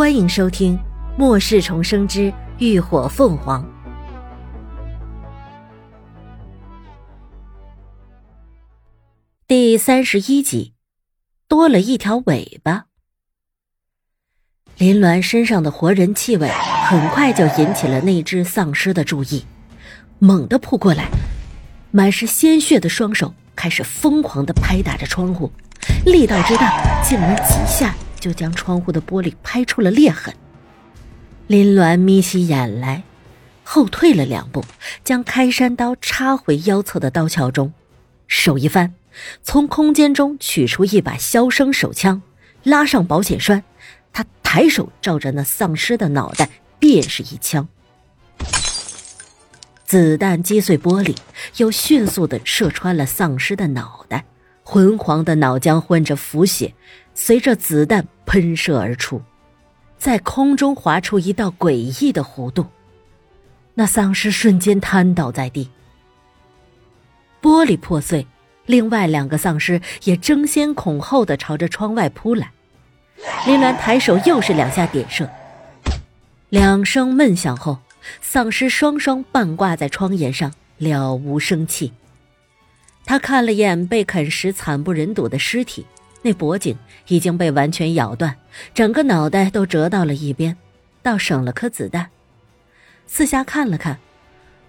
欢迎收听《末世重生之浴火凤凰》第三十一集，多了一条尾巴。林鸾身上的活人气味很快就引起了那只丧尸的注意，猛地扑过来，满是鲜血的双手开始疯狂的拍打着窗户，力道之大，竟然几下。就将窗户的玻璃拍出了裂痕。林鸾眯起眼来，后退了两步，将开山刀插回腰侧的刀鞘中，手一翻，从空间中取出一把消声手枪，拉上保险栓，他抬手照着那丧尸的脑袋便是一枪。子弹击碎玻璃，又迅速的射穿了丧尸的脑袋，昏黄的脑浆混着腐血。随着子弹喷射而出，在空中划出一道诡异的弧度，那丧尸瞬间瘫倒在地。玻璃破碎，另外两个丧尸也争先恐后的朝着窗外扑来。林岚抬手又是两下点射，两声闷响后，丧尸双双半挂在窗沿上，了无生气。他看了眼被啃食惨不忍睹的尸体。那脖颈已经被完全咬断，整个脑袋都折到了一边，倒省了颗子弹。四下看了看，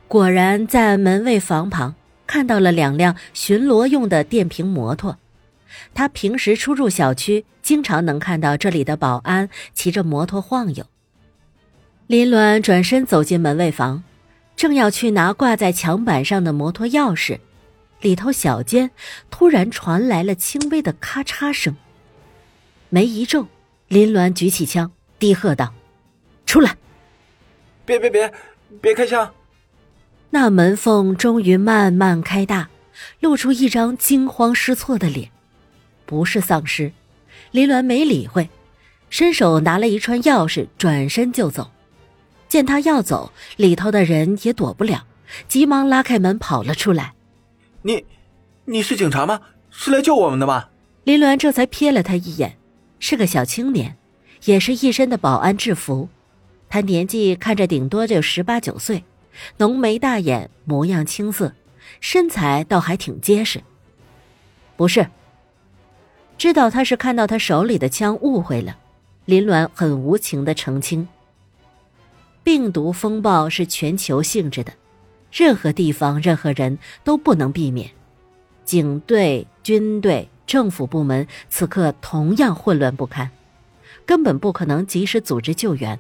果然在门卫房旁看到了两辆巡逻用的电瓶摩托。他平时出入小区，经常能看到这里的保安骑着摩托晃悠。林鸾转身走进门卫房，正要去拿挂在墙板上的摩托钥匙。里头小间突然传来了轻微的咔嚓声。眉一皱，林鸾举起枪，低喝道：“出来！”“别别别，别开枪！”那门缝终于慢慢开大，露出一张惊慌失措的脸。不是丧尸，林鸾没理会，伸手拿了一串钥匙，转身就走。见他要走，里头的人也躲不了，急忙拉开门跑了出来。你，你是警察吗？是来救我们的吗？林鸾这才瞥了他一眼，是个小青年，也是一身的保安制服。他年纪看着顶多就十八九岁，浓眉大眼，模样青涩，身材倒还挺结实。不是。知道他是看到他手里的枪误会了，林鸾很无情的澄清。病毒风暴是全球性质的。任何地方、任何人都不能避免。警队、军队、政府部门此刻同样混乱不堪，根本不可能及时组织救援。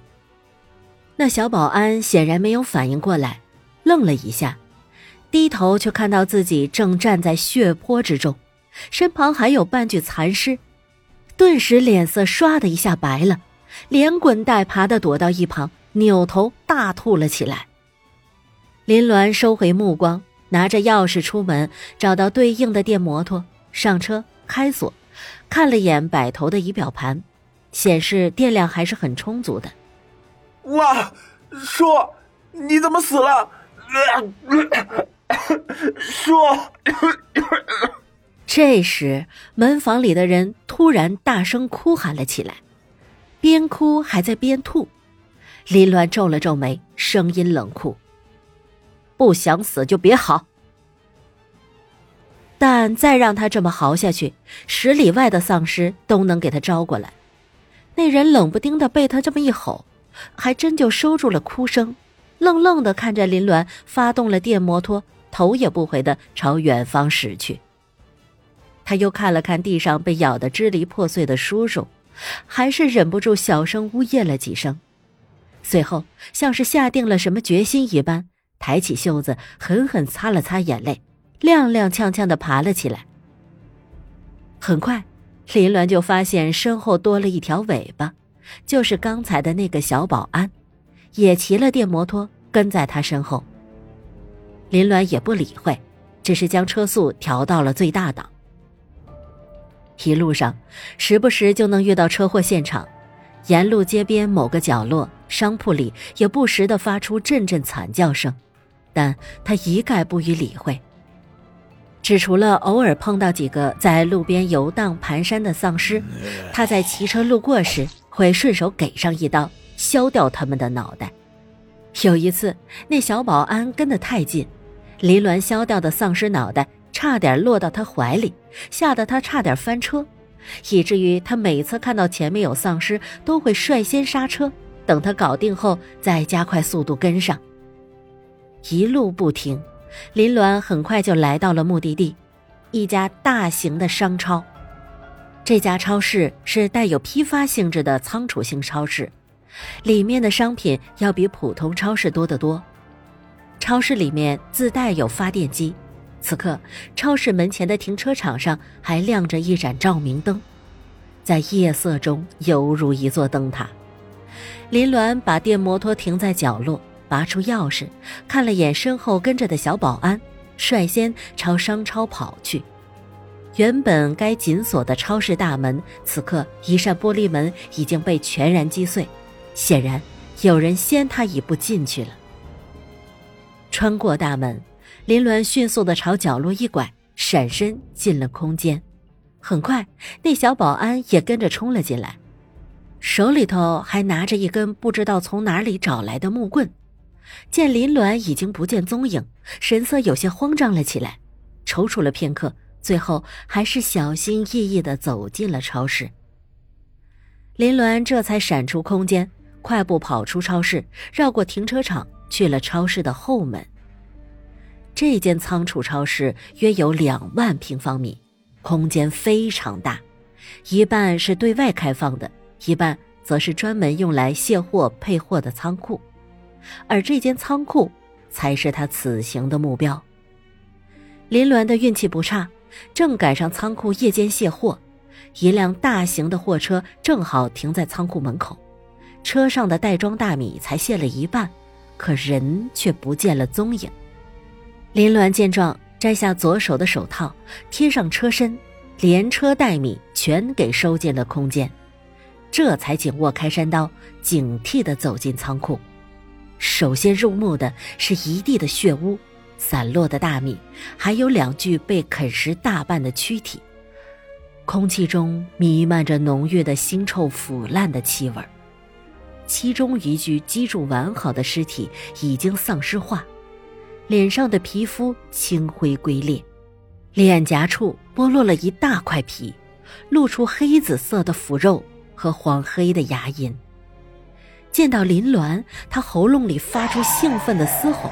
那小保安显然没有反应过来，愣了一下，低头却看到自己正站在血泊之中，身旁还有半具残尸，顿时脸色唰的一下白了，连滚带爬的躲到一旁，扭头大吐了起来。林鸾收回目光，拿着钥匙出门，找到对应的电摩托，上车开锁，看了眼摆头的仪表盘，显示电量还是很充足的。哇，叔你怎么死了？叔。这时，门房里的人突然大声哭喊了起来，边哭还在边吐。林鸾皱了皱眉，声音冷酷。不想死就别嚎，但再让他这么嚎下去，十里外的丧尸都能给他招过来。那人冷不丁的被他这么一吼，还真就收住了哭声，愣愣的看着林鸾发动了电摩托，头也不回的朝远方驶去。他又看了看地上被咬得支离破碎的叔叔，还是忍不住小声呜咽了几声，随后像是下定了什么决心一般。抬起袖子，狠狠擦了擦眼泪，踉踉跄跄的爬了起来。很快，林鸾就发现身后多了一条尾巴，就是刚才的那个小保安，也骑了电摩托跟在他身后。林鸾也不理会，只是将车速调到了最大档。一路上，时不时就能遇到车祸现场，沿路街边某个角落、商铺里也不时的发出阵阵惨叫声。但他一概不予理会，只除了偶尔碰到几个在路边游荡蹒跚的丧尸，他在骑车路过时会顺手给上一刀，削掉他们的脑袋。有一次，那小保安跟得太近，林鸾削掉的丧尸脑袋差点落到他怀里，吓得他差点翻车，以至于他每次看到前面有丧尸，都会率先刹车，等他搞定后再加快速度跟上。一路不停，林鸾很快就来到了目的地，一家大型的商超。这家超市是带有批发性质的仓储性超市，里面的商品要比普通超市多得多。超市里面自带有发电机，此刻超市门前的停车场上还亮着一盏照明灯，在夜色中犹如一座灯塔。林鸾把电摩托停在角落。拔出钥匙，看了眼身后跟着的小保安，率先朝商超跑去。原本该紧锁的超市大门，此刻一扇玻璃门已经被全然击碎，显然有人先他一步进去了。穿过大门，林鸾迅速的朝角落一拐，闪身进了空间。很快，那小保安也跟着冲了进来，手里头还拿着一根不知道从哪里找来的木棍。见林鸾已经不见踪影，神色有些慌张了起来，踌躇了片刻，最后还是小心翼翼地走进了超市。林鸾这才闪出空间，快步跑出超市，绕过停车场，去了超市的后门。这间仓储超市约有两万平方米，空间非常大，一半是对外开放的，一半则是专门用来卸货配货的仓库。而这间仓库才是他此行的目标。林鸾的运气不差，正赶上仓库夜间卸货，一辆大型的货车正好停在仓库门口，车上的袋装大米才卸了一半，可人却不见了踪影。林鸾见状，摘下左手的手套，贴上车身，连车带米全给收进了空间，这才紧握开山刀，警惕地走进仓库。首先入目的是一地的血污、散落的大米，还有两具被啃食大半的躯体。空气中弥漫着浓郁的腥臭腐烂的气味其中一具脊柱完好的尸体已经丧尸化，脸上的皮肤青灰龟裂，脸颊处剥落了一大块皮，露出黑紫色的腐肉和黄黑的牙龈。见到林鸾，他喉咙里发出兴奋的嘶吼，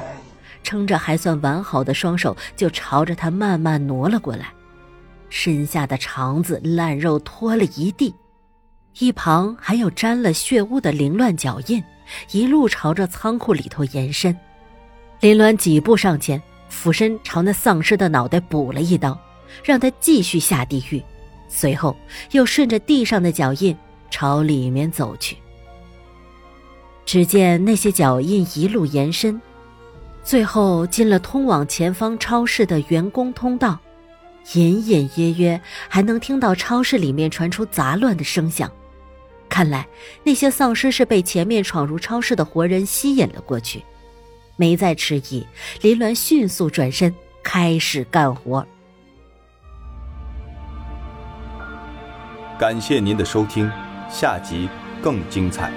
撑着还算完好的双手就朝着他慢慢挪了过来，身下的肠子烂肉拖了一地，一旁还有沾了血污的凌乱脚印，一路朝着仓库里头延伸。林鸾几步上前，俯身朝那丧尸的脑袋补了一刀，让他继续下地狱，随后又顺着地上的脚印朝里面走去。只见那些脚印一路延伸，最后进了通往前方超市的员工通道，隐隐约约还能听到超市里面传出杂乱的声响。看来那些丧尸是被前面闯入超市的活人吸引了过去。没再迟疑，林鸾迅速转身开始干活。感谢您的收听，下集更精彩。